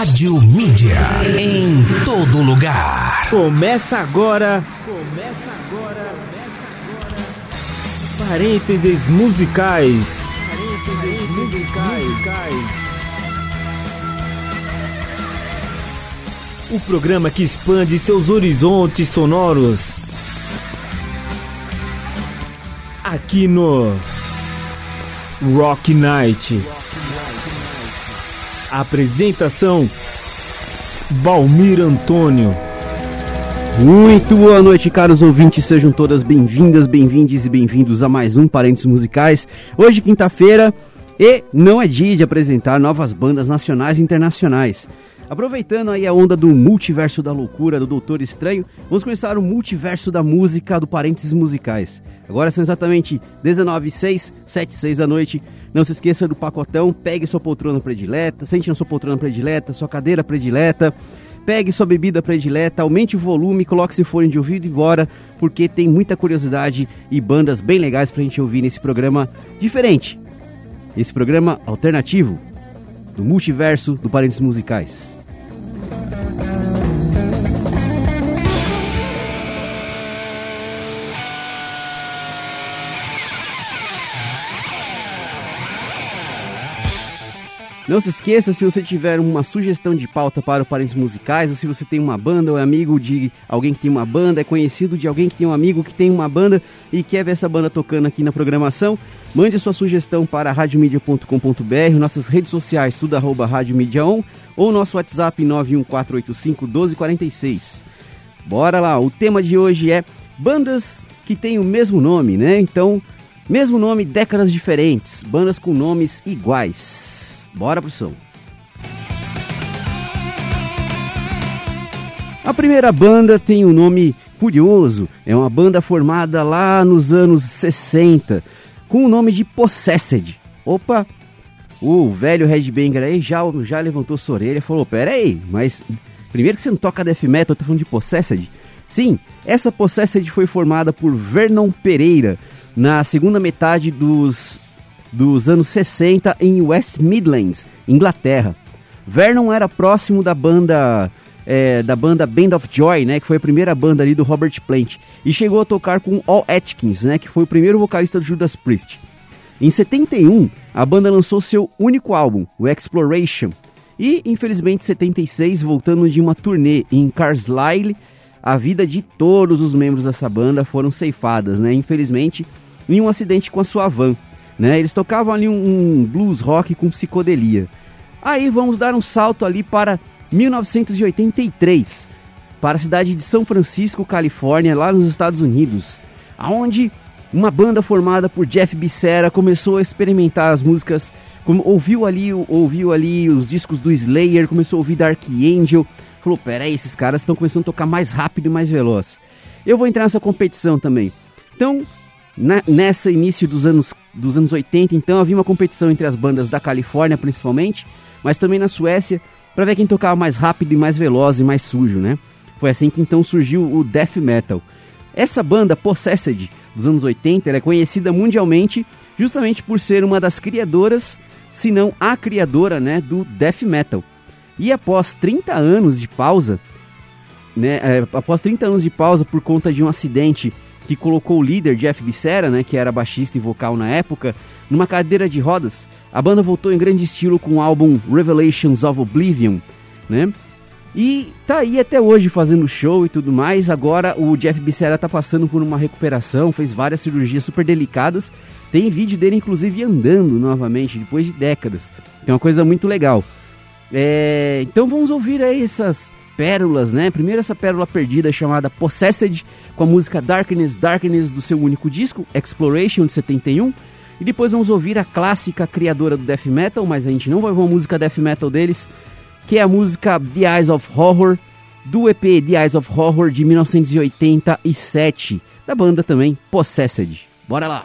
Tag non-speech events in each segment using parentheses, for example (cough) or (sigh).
Rádio Mídia. Em todo lugar. Começa agora. Começa agora. Começa agora. Parênteses musicais. Parênteses musicais. O programa que expande seus horizontes sonoros. Aqui no Rock Night. Apresentação Valmir Antônio. Muito boa noite, caros ouvintes. Sejam todas bem-vindas, bem-vindes e bem-vindos a mais um Parentes Musicais. Hoje, quinta-feira, e não é dia de apresentar novas bandas nacionais e internacionais. Aproveitando aí a onda do multiverso da loucura do Doutor Estranho, vamos começar o multiverso da música do Parênteses Musicais. Agora são exatamente 19 6 7 6 da noite. Não se esqueça do pacotão, pegue sua poltrona predileta, sente na sua poltrona predileta, sua cadeira predileta, pegue sua bebida predileta, aumente o volume, coloque se fone de ouvido e bora, porque tem muita curiosidade e bandas bem legais pra gente ouvir nesse programa diferente. Esse programa alternativo do multiverso do Parênteses Musicais. Não se esqueça, se você tiver uma sugestão de pauta para o Parentes Musicais, ou se você tem uma banda ou é amigo de alguém que tem uma banda, é conhecido de alguém que tem um amigo que tem uma banda e quer ver essa banda tocando aqui na programação, mande sua sugestão para radiomedia.com.br, nossas redes sociais, tudo arroba Rádio Mídia On, ou nosso WhatsApp 91485 1246. Bora lá, o tema de hoje é bandas que têm o mesmo nome, né? Então, mesmo nome, décadas diferentes, bandas com nomes iguais. Bora pro som. A primeira banda tem um nome curioso, é uma banda formada lá nos anos 60, com o nome de Possessed. Opa, o velho Red Banger aí já, já levantou sua orelha e falou: Pera aí, mas primeiro que você não toca death metal, tá falando de Possessed? Sim, essa Possessed foi formada por Vernon Pereira na segunda metade dos dos anos 60 em West Midlands, Inglaterra. Vernon era próximo da banda é, da banda Band of Joy, né, que foi a primeira banda ali do Robert Plant, e chegou a tocar com Al Atkins, né, que foi o primeiro vocalista do Judas Priest. Em 71, a banda lançou seu único álbum, o Exploration, e infelizmente em 76, voltando de uma turnê em Carlisle, a vida de todos os membros dessa banda foram ceifadas, né, infelizmente, em um acidente com a sua van. Né? Eles tocavam ali um, um blues rock com psicodelia. Aí vamos dar um salto ali para 1983, para a cidade de São Francisco, Califórnia, lá nos Estados Unidos, aonde uma banda formada por Jeff Becerra começou a experimentar as músicas, ouviu ali, ouviu ali os discos do Slayer, começou a ouvir Dark Angel, falou: "Peraí, esses caras estão começando a tocar mais rápido e mais veloz. Eu vou entrar nessa competição também". Então, na, nessa início dos anos, dos anos 80, então, havia uma competição entre as bandas da Califórnia, principalmente, mas também na Suécia, para ver quem tocava mais rápido e mais veloz e mais sujo, né? Foi assim que então surgiu o death metal. Essa banda Possessed dos anos 80 é conhecida mundialmente justamente por ser uma das criadoras, se não a criadora, né, do death metal. E após 30 anos de pausa, né, é, após 30 anos de pausa por conta de um acidente que colocou o líder Jeff Becerra, né, que era baixista e vocal na época, numa cadeira de rodas. A banda voltou em grande estilo com o álbum Revelations of Oblivion, né? E tá aí até hoje fazendo show e tudo mais. Agora o Jeff Becerra tá passando por uma recuperação, fez várias cirurgias super delicadas. Tem vídeo dele inclusive andando novamente depois de décadas. É uma coisa muito legal. É, então vamos ouvir aí essas pérolas, né? Primeiro essa pérola perdida chamada Possessed, com a música Darkness, Darkness do seu único disco, Exploration, de 71. E depois vamos ouvir a clássica criadora do death metal, mas a gente não vai ouvir uma música death metal deles, que é a música The Eyes of Horror, do EP The Eyes of Horror de 1987, da banda também Possessed. Bora lá!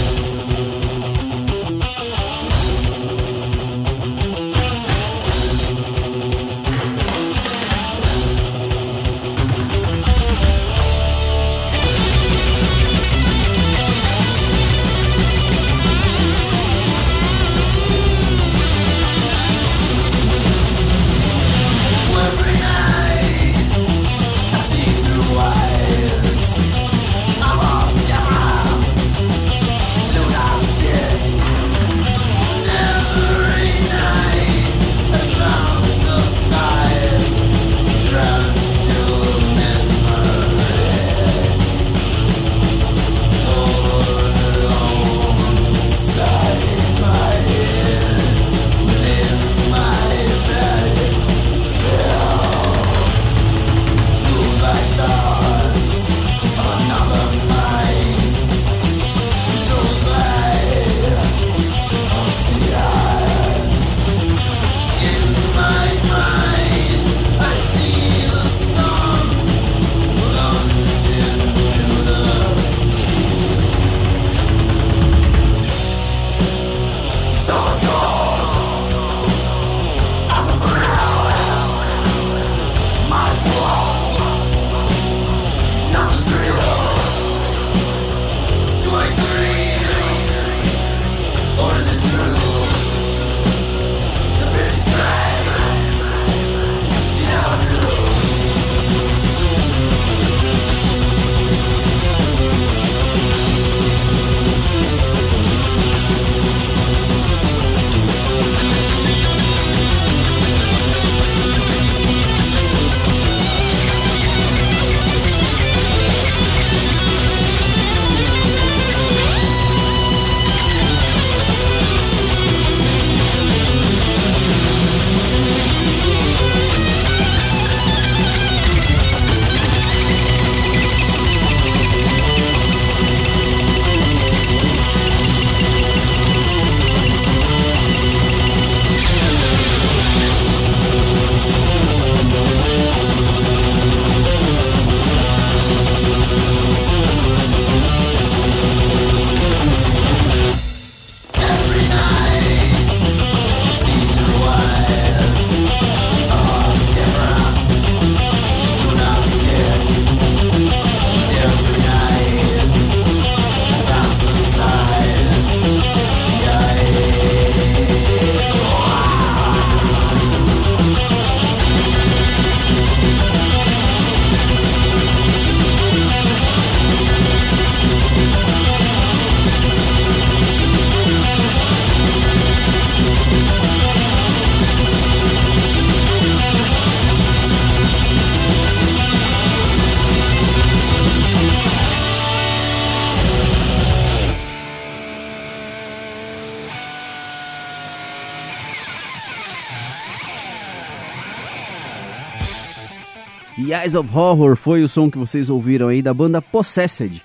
Eyes of Horror foi o som que vocês ouviram aí da banda Possessed.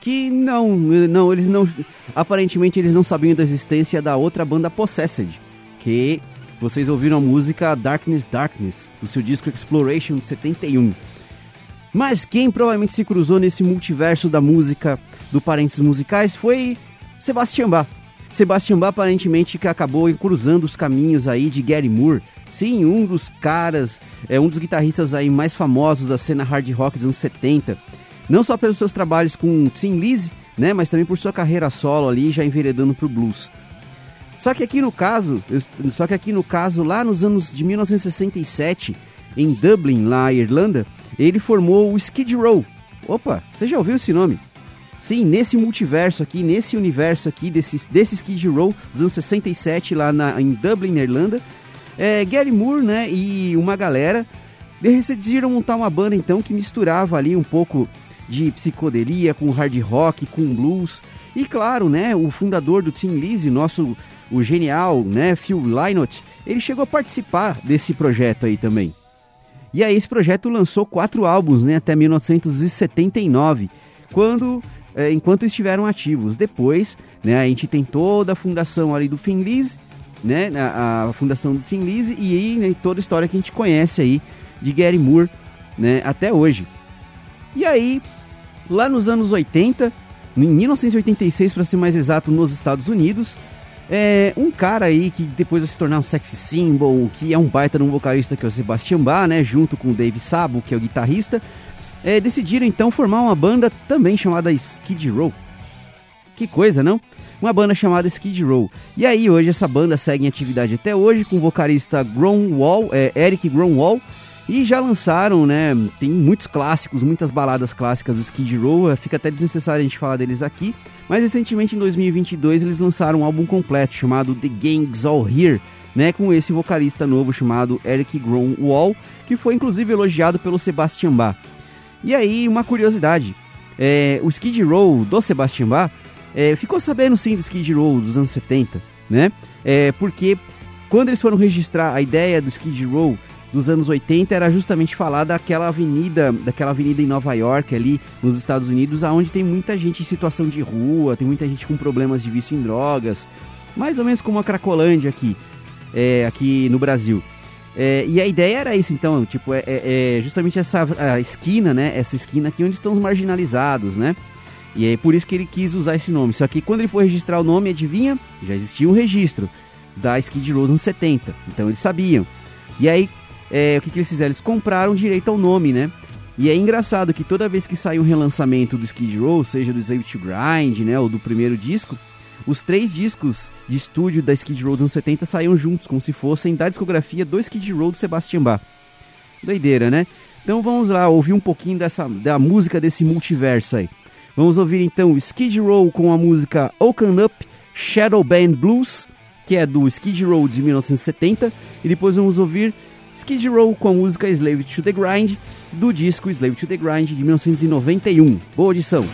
Que não, não, eles não. Aparentemente eles não sabiam da existência da outra banda Possessed. Que vocês ouviram a música Darkness Darkness, do seu disco Exploration de 71. Mas quem provavelmente se cruzou nesse multiverso da música, do Parentes Musicais, foi Sebastian Bach. Sebastian Bach aparentemente que acabou cruzando os caminhos aí de Gary Moore, Sim, um dos caras, é um dos guitarristas aí mais famosos da cena hard rock dos anos 70. Não só pelos seus trabalhos com Tim Lizzy, né, mas também por sua carreira solo ali, já enveredando pro blues. Só que aqui no caso, só que aqui no caso, lá nos anos de 1967, em Dublin, lá na Irlanda, ele formou o Skid Row. Opa, você já ouviu esse nome? Sim, nesse multiverso aqui, nesse universo aqui, desse, desse Skid Row dos anos 67, lá na, em Dublin, na Irlanda, é, Gary Moore, né, e uma galera decidiram montar uma banda então que misturava ali um pouco de psicodelia com hard rock, com blues. E claro, né, o fundador do Tim Lizzy, nosso o genial, né, Phil Lynott, ele chegou a participar desse projeto aí também. E aí esse projeto lançou quatro álbuns, né, até 1979, quando é, enquanto estiveram ativos. Depois, né, a gente tem toda a fundação ali do Lizzy né, a, a fundação do Tim Lizzy e né, toda a história que a gente conhece aí de Gary Moore, né, até hoje. E aí, lá nos anos 80, em 1986 para ser mais exato, nos Estados Unidos, é, um cara aí que depois vai se tornar um sexy symbol, que é um baita um vocalista que é o Sebastian Bach, né, junto com o Dave Sabo, que é o guitarrista, é, decidiram então formar uma banda também chamada Skid Row. Que coisa, não? Uma banda chamada Skid Row. E aí hoje essa banda segue em atividade até hoje com o vocalista Gromwall, é, Eric Gromwall, e já lançaram, né? Tem muitos clássicos, muitas baladas clássicas do Skid Row. Fica até desnecessário a gente falar deles aqui. Mas recentemente, em 2022, eles lançaram um álbum completo chamado The Gang's All Here, né? Com esse vocalista novo chamado Eric Wall, que foi inclusive elogiado pelo Sebastian Bach. E aí, uma curiosidade: é, o Skid Row do Sebastian Bach é, ficou sabendo sim do Skid Row dos anos 70, né? É, porque quando eles foram registrar a ideia do Skid Row dos anos 80 era justamente falar daquela avenida, daquela avenida em Nova York ali nos Estados Unidos, aonde tem muita gente em situação de rua, tem muita gente com problemas de vício em drogas, mais ou menos como a Cracolândia aqui, é, aqui no Brasil. É, e a ideia era isso, então, tipo, é, é, é justamente essa esquina, né? Essa esquina aqui onde estão os marginalizados, né? E é por isso que ele quis usar esse nome. Só que quando ele foi registrar o nome, adivinha? Já existia um registro da Skid Row nos 70. Então eles sabiam. E aí, é, o que, que eles fizeram? Eles compraram direito ao nome, né? E é engraçado que toda vez que sai um relançamento do Skid Row, seja do Slave to Grind, né, ou do primeiro disco, os três discos de estúdio da Skid Row dos anos 70 saíam juntos, como se fossem da discografia do Skid Row do Sebastian Bach. Doideira, né? Então vamos lá ouvir um pouquinho dessa, da música desse multiverso aí. Vamos ouvir então Skid Row com a música Open Up Shadow Band Blues, que é do Skid Row de 1970, e depois vamos ouvir Skid Row com a música Slave to the Grind, do disco Slave to the Grind de 1991. Boa audição!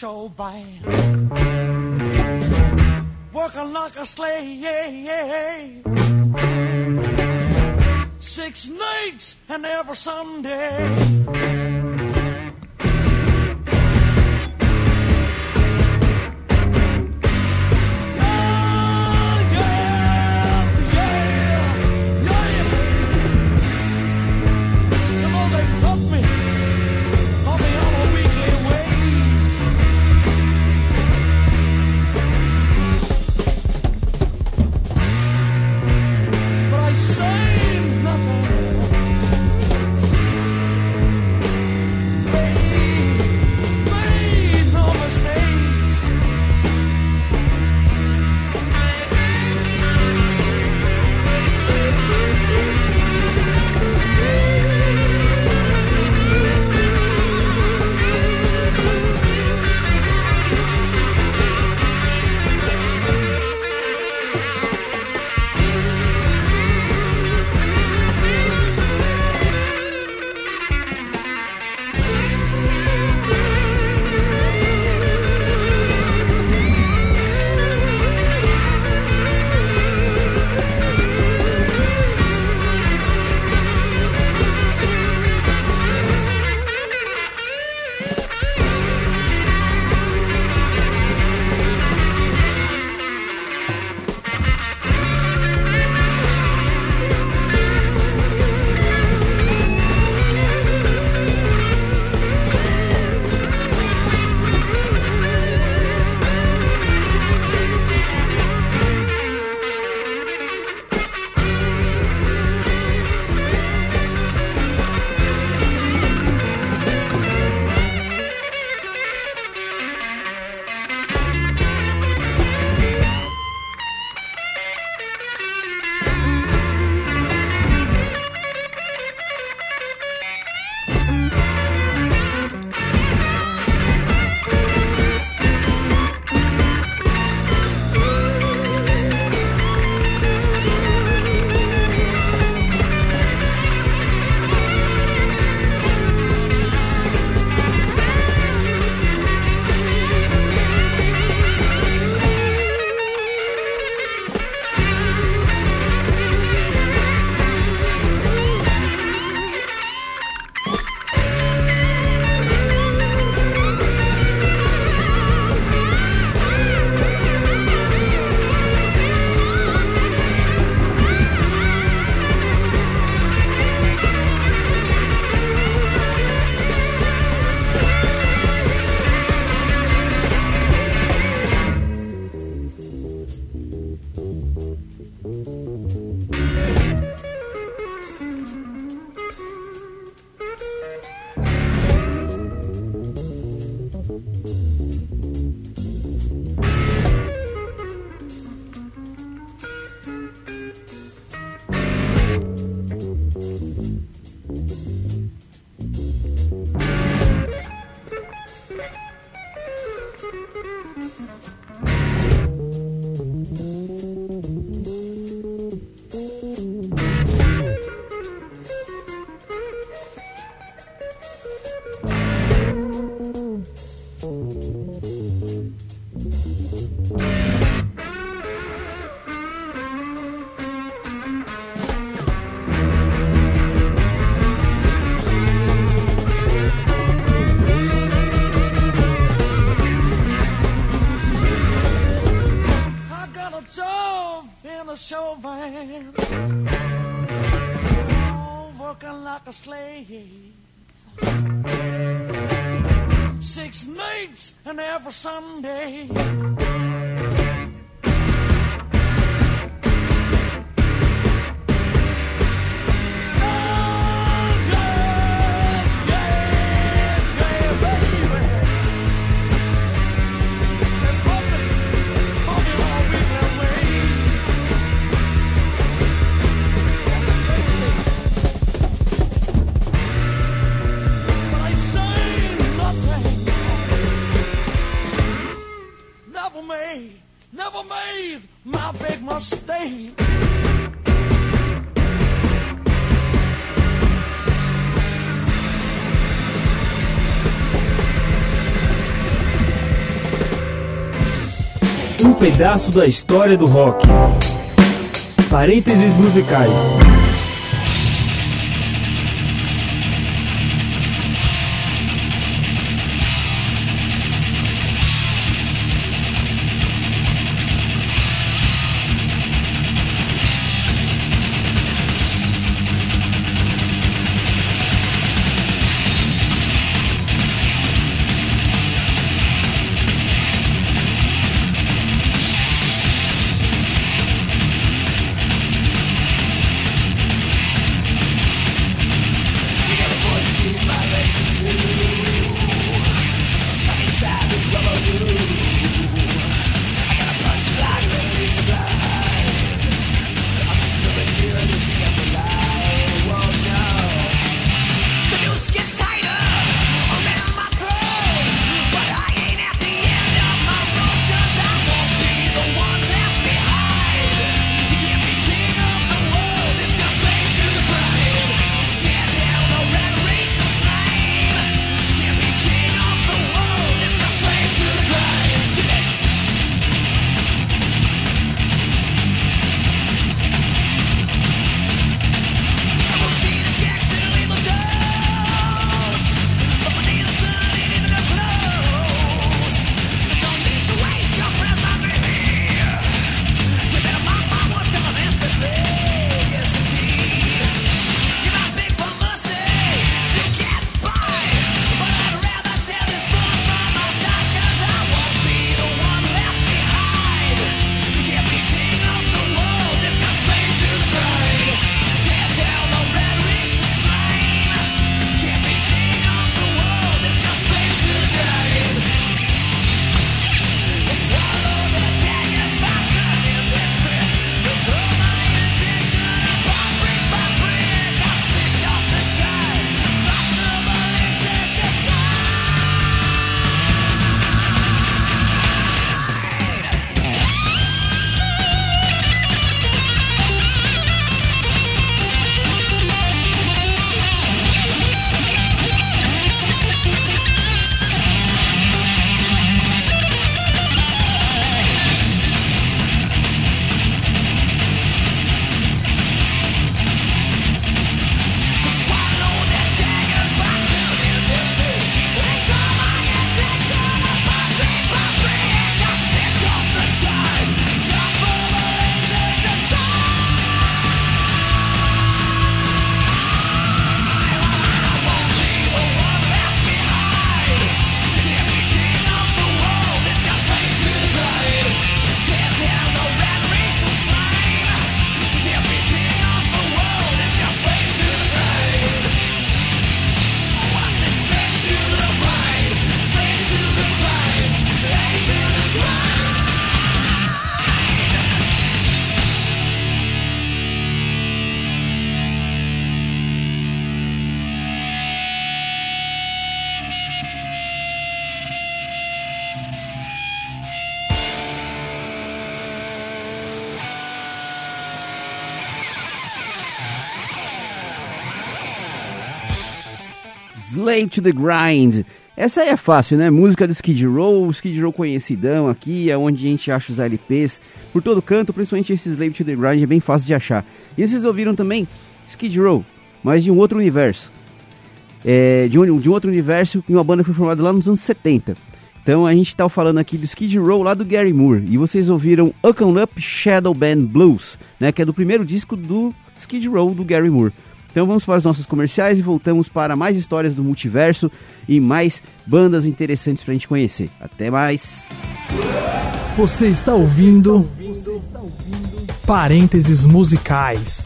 Show band. Working like a slave. Six nights and every Sunday. And Never made, never made my big mistake. Um pedaço da história do rock. Parênteses musicais. Slave to the Grind. Essa aí é fácil, né? Música do Skid Row, Skid Row conhecidão aqui, é onde a gente acha os LPs por todo canto, principalmente esse Slave to the Grind é bem fácil de achar. E vocês ouviram também Skid Row, mas de um outro universo. É, de, um, de um outro universo, uma banda que foi formada lá nos anos 70. Então a gente tá falando aqui do Skid Row lá do Gary Moore. E vocês ouviram Up Up Shadow Band Blues, né? Que é do primeiro disco do Skid Row do Gary Moore. Então vamos para os nossos comerciais e voltamos para mais histórias do multiverso e mais bandas interessantes pra gente conhecer. Até mais! Você está ouvindo Parênteses Musicais.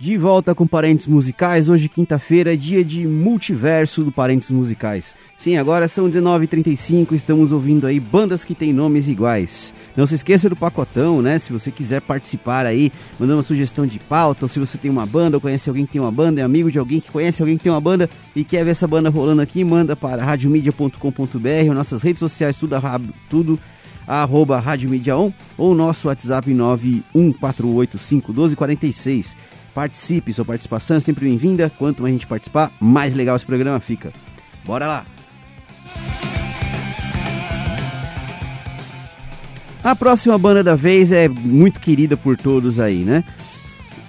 De volta com Parentes Musicais, hoje quinta-feira, dia de multiverso do Parentes Musicais. Sim, agora são 19h35, estamos ouvindo aí bandas que têm nomes iguais. Não se esqueça do pacotão, né? Se você quiser participar aí, mandando uma sugestão de pauta, ou se você tem uma banda, ou conhece alguém que tem uma banda, é amigo de alguém que conhece alguém que tem uma banda e quer ver essa banda rolando aqui, manda para radiomedia.com.br, nossas redes sociais, tudo, arra- tudo arroba Rádio Mídia On, ou nosso WhatsApp 914851246. Participe, sua participação é sempre bem-vinda. Quanto mais a gente participar, mais legal esse programa fica. Bora lá! A próxima banda da vez é muito querida por todos aí, né?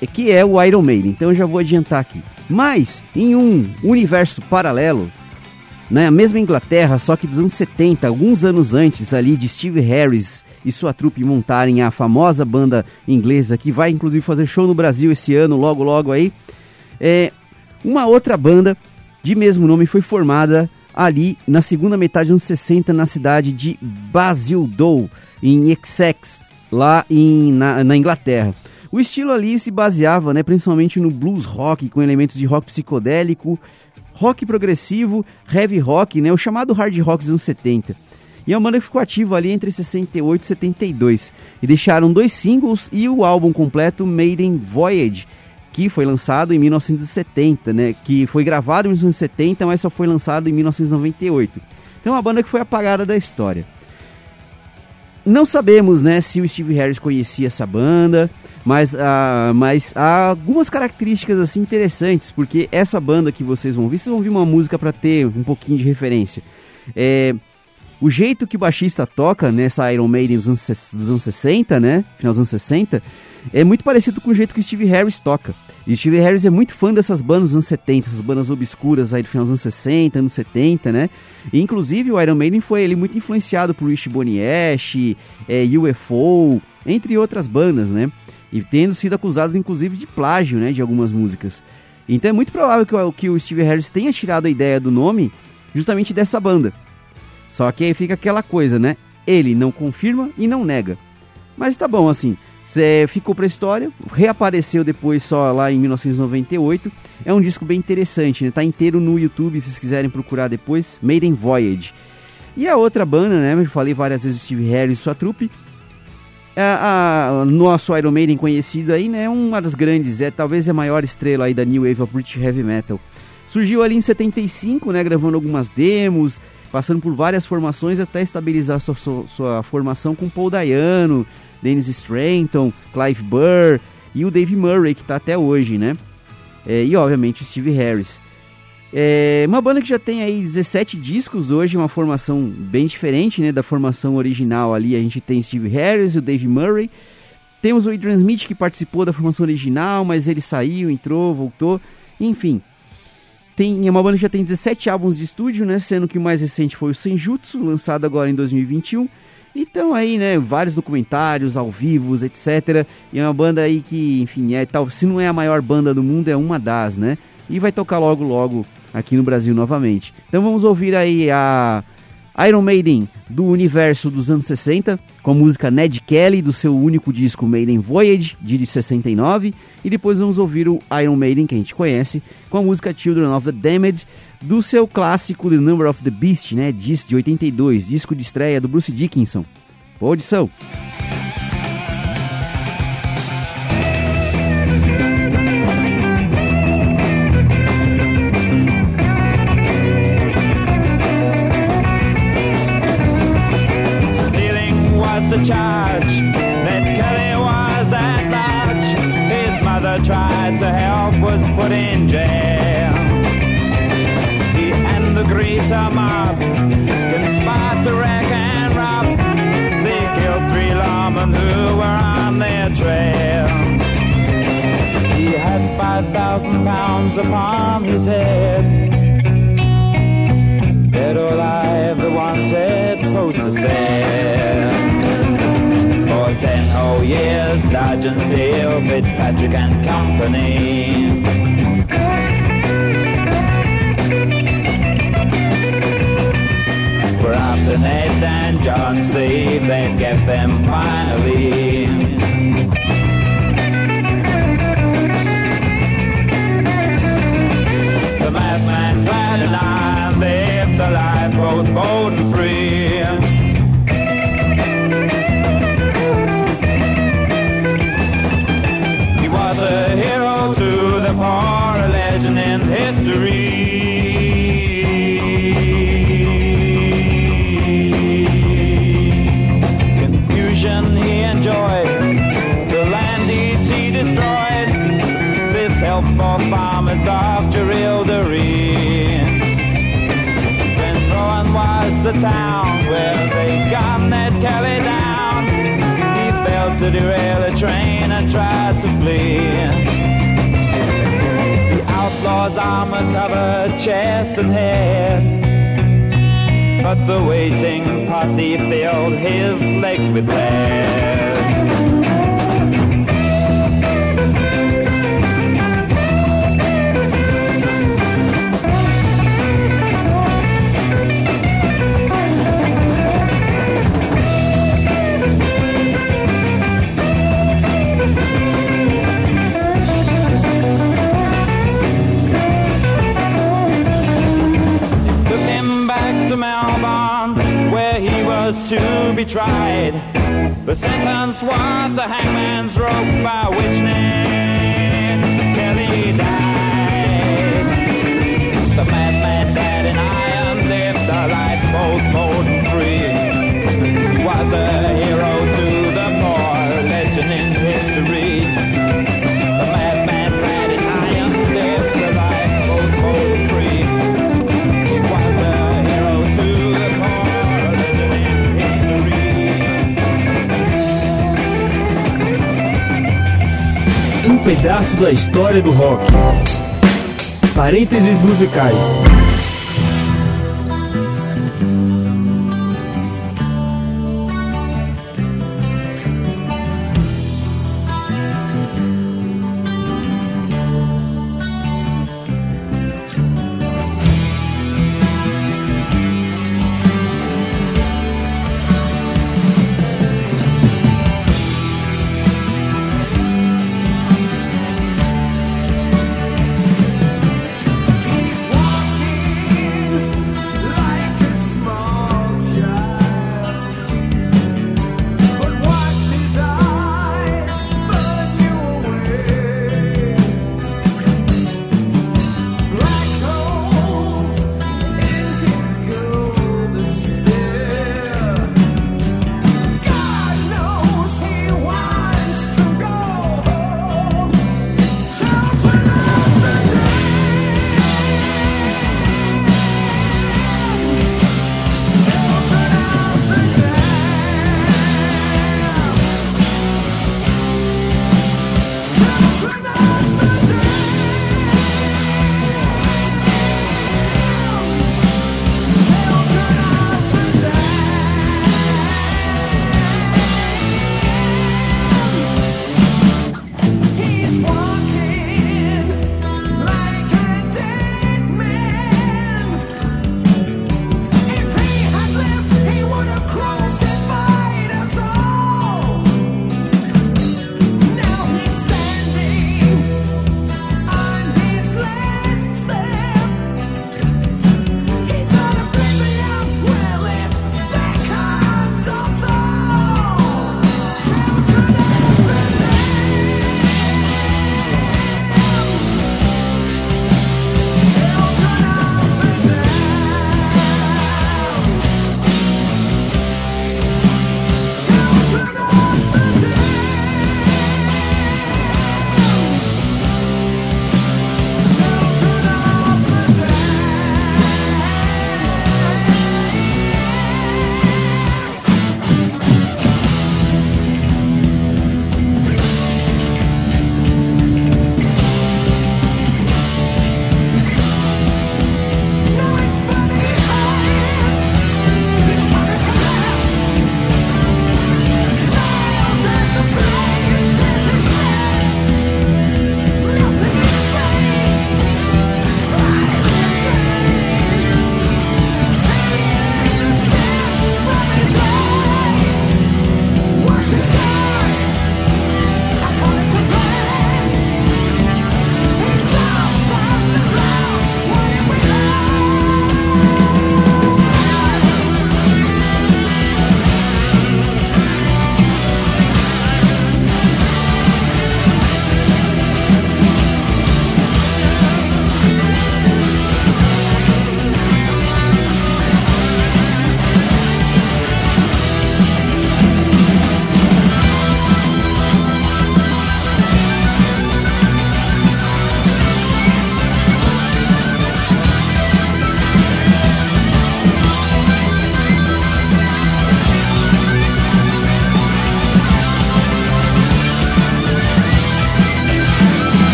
É Que é o Iron Maiden, então eu já vou adiantar aqui. Mas, em um universo paralelo, na mesma Inglaterra, só que dos anos 70, alguns anos antes ali de Steve Harris e sua trupe montarem a famosa banda inglesa que vai inclusive fazer show no Brasil esse ano, logo logo aí. É, uma outra banda de mesmo nome foi formada ali na segunda metade dos anos 60 na cidade de Basildon, em Essex, lá em, na, na Inglaterra. O estilo ali se baseava né, principalmente no blues rock, com elementos de rock psicodélico, rock progressivo, heavy rock, né, o chamado hard rock dos anos 70. E a banda ficou ativa ali entre 68 e 72. E deixaram dois singles e o álbum completo Maiden Voyage, que foi lançado em 1970, né? Que foi gravado em 1970, mas só foi lançado em 1998. Então é uma banda que foi apagada da história. Não sabemos, né, se o Steve Harris conhecia essa banda, mas, ah, mas há algumas características assim interessantes, porque essa banda que vocês vão ouvir, vocês vão ouvir uma música para ter um pouquinho de referência. É, o jeito que o baixista toca nessa Iron Maiden dos anos, dos anos 60, né? Final dos anos 60, é muito parecido com o jeito que o Steve Harris toca. E o Steve Harris é muito fã dessas bandas dos anos 70, essas bandas obscuras aí do final dos anos 60, anos 70, né? E, inclusive o Iron Maiden foi ele muito influenciado por Rich Boniash, é, UFO, entre outras bandas, né? E tendo sido acusado inclusive de plágio, né, de algumas músicas. Então é muito provável que o, que o Steve Harris tenha tirado a ideia do nome justamente dessa banda. Só que aí fica aquela coisa, né? Ele não confirma e não nega. Mas tá bom, assim. Cê ficou pra história, reapareceu depois só lá em 1998. É um disco bem interessante, né? Tá inteiro no YouTube, se vocês quiserem procurar depois. Maiden Voyage. E a outra banda, né? Eu falei várias vezes Steve Harris e sua trupe. A, a- nosso Iron Maiden conhecido aí, né? Uma das grandes, é talvez a maior estrela aí da New Wave of British Heavy Metal. Surgiu ali em 75, né? Gravando algumas demos, passando por várias formações até estabilizar sua, sua, sua formação com Paul Dayano, Dennis Stratton, Clive Burr e o Dave Murray, que tá até hoje, né? É, e obviamente o Steve Harris. É uma banda que já tem aí 17 discos hoje, uma formação bem diferente, né, da formação original ali. A gente tem Steve Harris e o Dave Murray. Temos o Adrian Smith que participou da formação original, mas ele saiu, entrou, voltou. Enfim, tem uma banda que já tem 17 álbuns de estúdio, né, sendo que o mais recente foi o Senjutsu, lançado agora em 2021. Então aí, né, vários documentários ao vivo, etc. E é uma banda aí que, enfim, é tal, se não é a maior banda do mundo, é uma das, né? E vai tocar logo logo aqui no Brasil novamente. Então vamos ouvir aí a Iron Maiden do universo dos anos 60, com a música Ned Kelly do seu único disco Maiden Voyage, de 69, e depois vamos ouvir o Iron Maiden que a gente conhece, com a música Children of the Damned do seu clássico The Number of the Beast, né, disco de 82, disco de estreia do Bruce Dickinson. Boa audição! Upon his head. Dead or alive, the wanted to say. For ten whole years, Sergeant Steele, Fitzpatrick and Company. For after Ned and John Steve, they'd get them finally. The town where they gunned Ned Kelly down. He failed to derail a train and tried to flee. The outlaw's armor covered chest and head. But the waiting posse filled his legs with lead. To be tried. The sentence was a hangman's rope by which Ned da história do rock. Parênteses musicais.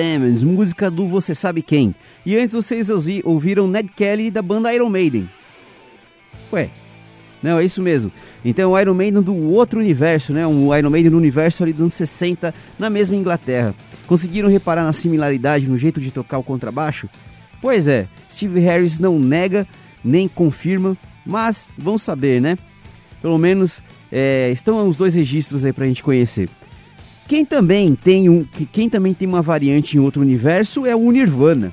Demons, música do Você Sabe Quem. E antes vocês ouvi- ouviram Ned Kelly da banda Iron Maiden. Ué, não, é isso mesmo. Então o Iron Maiden do outro universo, né? Um Iron Maiden do universo ali dos anos 60, na mesma Inglaterra. Conseguiram reparar na similaridade no jeito de tocar o contrabaixo? Pois é, Steve Harris não nega, nem confirma, mas vamos saber, né? Pelo menos é, estão os dois registros aí pra gente conhecer. Quem também tem um, que- quem também tem uma variante em outro universo é o Nirvana.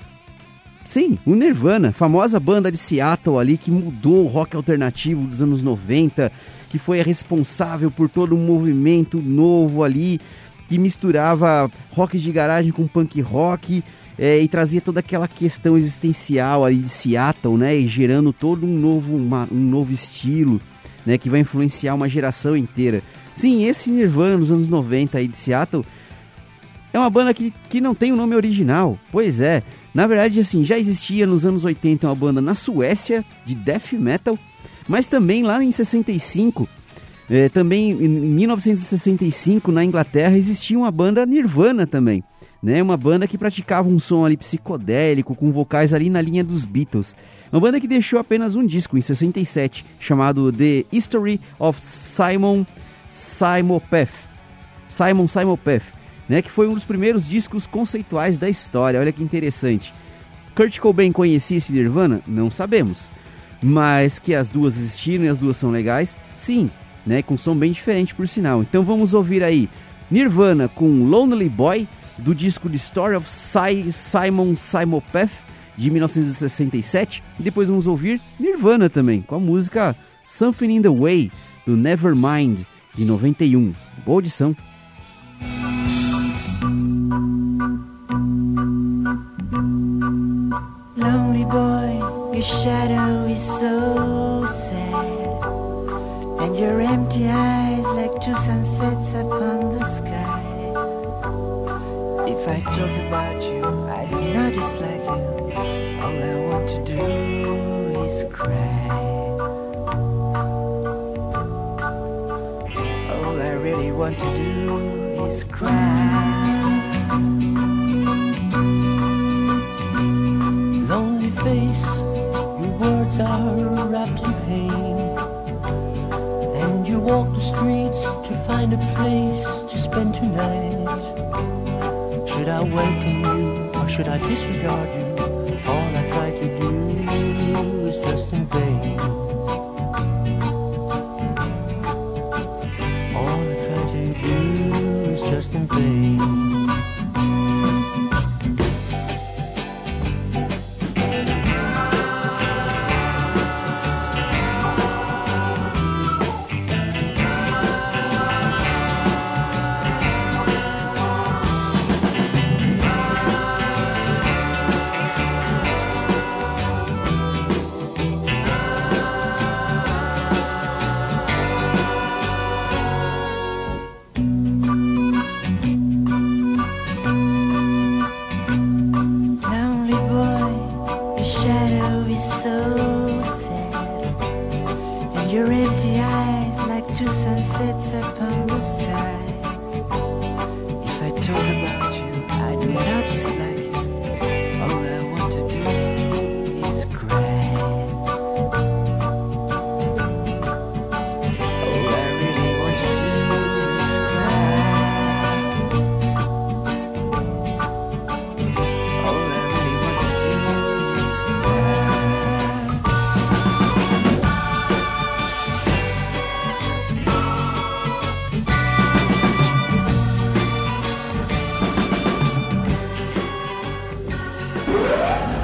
Sim, o Nirvana, famosa banda de Seattle ali que mudou o rock alternativo dos anos 90, que foi a responsável por todo um movimento novo ali, que misturava rock de garagem com punk rock é, e trazia toda aquela questão existencial ali de Seattle, né, e gerando todo um novo, uma- um novo estilo, né, que vai influenciar uma geração inteira. Sim, esse Nirvana nos anos 90 aí de Seattle é uma banda que, que não tem o nome original. Pois é. Na verdade, assim, já existia nos anos 80 uma banda na Suécia de death metal, mas também lá em 65, eh, também em 1965 na Inglaterra existia uma banda Nirvana também, né? Uma banda que praticava um som ali psicodélico com vocais ali na linha dos Beatles. Uma banda que deixou apenas um disco em 67, chamado The History of Simon Simopeth. Simon Simopeth, né, que foi um dos primeiros discos conceituais da história. Olha que interessante. Kurt Cobain conhecia esse Nirvana? Não sabemos. Mas que as duas existiram e as duas são legais, sim, né, com som bem diferente por sinal. Então vamos ouvir aí Nirvana com Lonely Boy do disco The Story of Si- Simon Simopeth de 1967 e depois vamos ouvir Nirvana também com a música Something in the Way do Nevermind de 91. Um. Boa audição. Lonely boy, your shadow is so sad, and your empty eyes like two sunsets upon the sky. If I talk about you, I do not dislike you. All I want to do is cry. Want to do is cry. lonely face, your words are wrapped in pain. And you walk the streets to find a place to spend tonight. Should I welcome you or should I disregard you?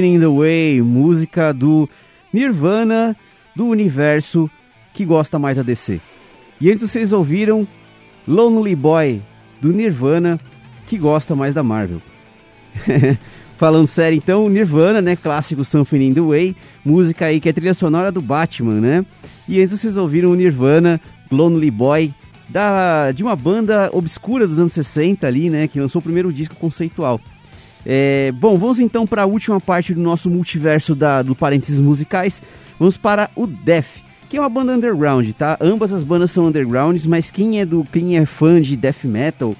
In the Way, música do Nirvana, do universo que gosta mais da DC. E antes vocês ouviram Lonely Boy, do Nirvana, que gosta mais da Marvel. (laughs) Falando sério, então, Nirvana, né? Clássico Something in the Way, música aí que é trilha sonora do Batman, né? E antes vocês ouviram o Nirvana, Lonely Boy, da, de uma banda obscura dos anos 60 ali, né? Que lançou o primeiro disco conceitual. É, bom, vamos então para a última parte do nosso multiverso da, do parênteses musicais. Vamos para o Def, que é uma banda underground, tá? Ambas as bandas são undergrounds, mas quem é do quem é fã de death metal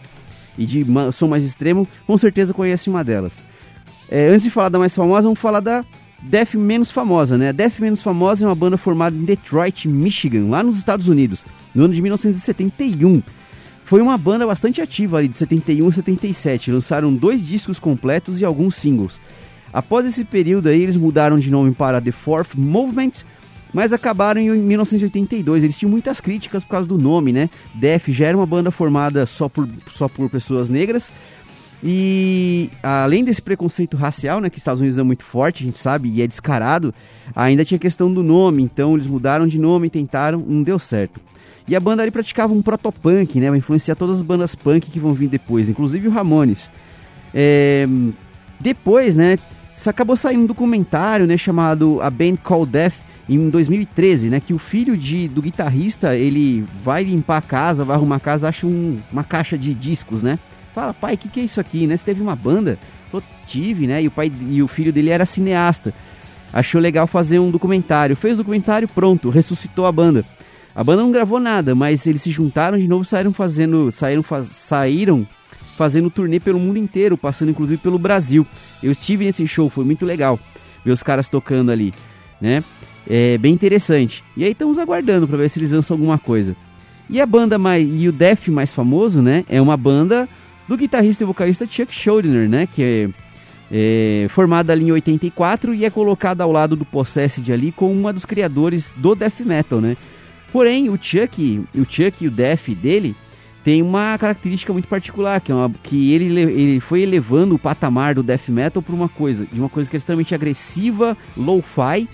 e de som mais extremo, com certeza conhece uma delas. É, antes de falar da mais famosa, vamos falar da Def menos famosa, né? A Def menos famosa é uma banda formada em Detroit, Michigan, lá nos Estados Unidos, no ano de 1971. Foi uma banda bastante ativa ali de 71 a 77. Lançaram dois discos completos e alguns singles. Após esse período aí, eles mudaram de nome para The Fourth Movement, mas acabaram em 1982. Eles tinham muitas críticas por causa do nome, né? Def já era uma banda formada só por, só por pessoas negras. E além desse preconceito racial, né, que os Estados Unidos é muito forte, a gente sabe, e é descarado, ainda tinha a questão do nome, então eles mudaram de nome, tentaram, não deu certo. E a banda ali praticava um protopunk, né, vai influenciar todas as bandas punk que vão vir depois, inclusive o Ramones. É, depois, né, acabou saindo um documentário, né, chamado A Band Called Death, em 2013, né, que o filho de, do guitarrista, ele vai limpar a casa, vai arrumar a casa, acha um- uma caixa de discos, né, fala, pai, o que, que é isso aqui, né, você teve uma banda? Falou, tive, né, e o, pai, e o filho dele era cineasta, achou legal fazer um documentário, fez o documentário, pronto, ressuscitou a banda. A banda não gravou nada, mas eles se juntaram de novo, saíram fazendo, saíram, saíram fazendo turnê pelo mundo inteiro, passando inclusive pelo Brasil. Eu estive nesse show, foi muito legal ver os caras tocando ali, né? É bem interessante. E aí estamos aguardando para ver se eles lançam alguma coisa. E a banda mais e o Def mais famoso, né? É uma banda do guitarrista e vocalista Chuck Schuldiner, né? Que é, é formada ali em 84 e é colocada ao lado do Possessed ali como uma dos criadores do death metal, né? Porém, o Chuck, o Chuck e o Def dele tem uma característica muito particular, que é uma, que ele, ele- foi elevando o patamar do death metal para uma coisa, de uma coisa que é extremamente agressiva, low-fi,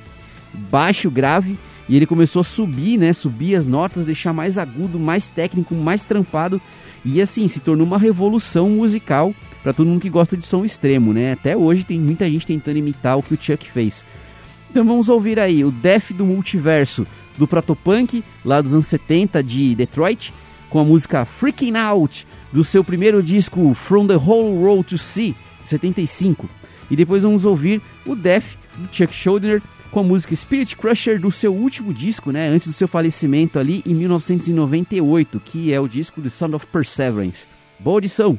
baixo, grave, e ele começou a subir, né, subir as notas, deixar mais agudo, mais técnico, mais trampado, e assim, se tornou uma revolução musical para todo mundo que gosta de som extremo, né? Até hoje tem muita gente tentando imitar o que o Chuck fez. Então vamos ouvir aí o Death do Multiverso do Protopunk, lá dos anos 70 de Detroit, com a música Freaking Out do seu primeiro disco From the Whole Road to Sea, 75. E depois vamos ouvir o Death do Chuck Schuldiner com a música Spirit Crusher do seu último disco, né, antes do seu falecimento ali em 1998, que é o disco The Sound of Perseverance. Boa audição!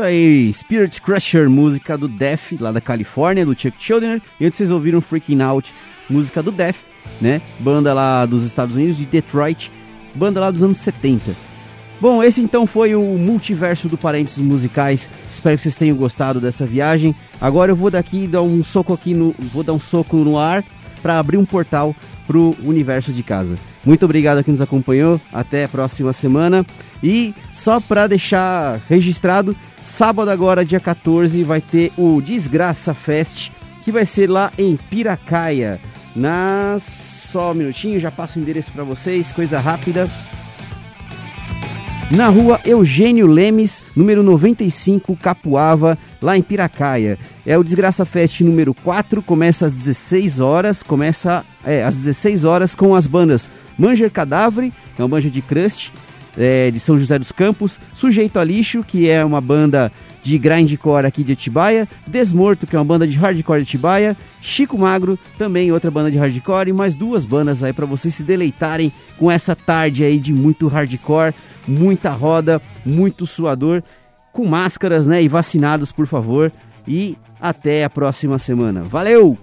Aí, Spirit Crusher, música do Def, lá da Califórnia, do Chuck Schuldiner. E antes vocês ouviram Freaking Out, música do Def, né? Banda lá dos Estados Unidos, de Detroit, banda lá dos anos 70. Bom, esse então foi o multiverso do Parênteses Musicais. Espero que vocês tenham gostado dessa viagem. Agora eu vou daqui dar um soco aqui no, vou dar um soco no ar para abrir um portal pro universo de casa. Muito obrigado a quem nos acompanhou. Até a próxima semana. E só para deixar registrado, sábado agora, dia 14, vai ter o Desgraça Fest, que vai ser lá em Piracaia. Na só um minutinho, já passo o endereço para vocês, coisa rápida na rua Eugênio Lemes, número 95, Capuava, lá em Piracaia. É o Desgraça Fest número 4, começa às 16 horas, começa é, às 16 horas com as bandas Manger Cadáver, é uma banda de crust, é, de São José dos Campos, Sujeito a Lixo, que é uma banda de grindcore aqui de Atibaia, Desmorto, que é uma banda de hardcore de Atibaia, Chico Magro, também outra banda de hardcore, e mais duas bandas aí para vocês se deleitarem com essa tarde aí de muito hardcore, muita roda, muito suador, com máscaras, né, e vacinados, por favor. E até a próxima semana. Valeu!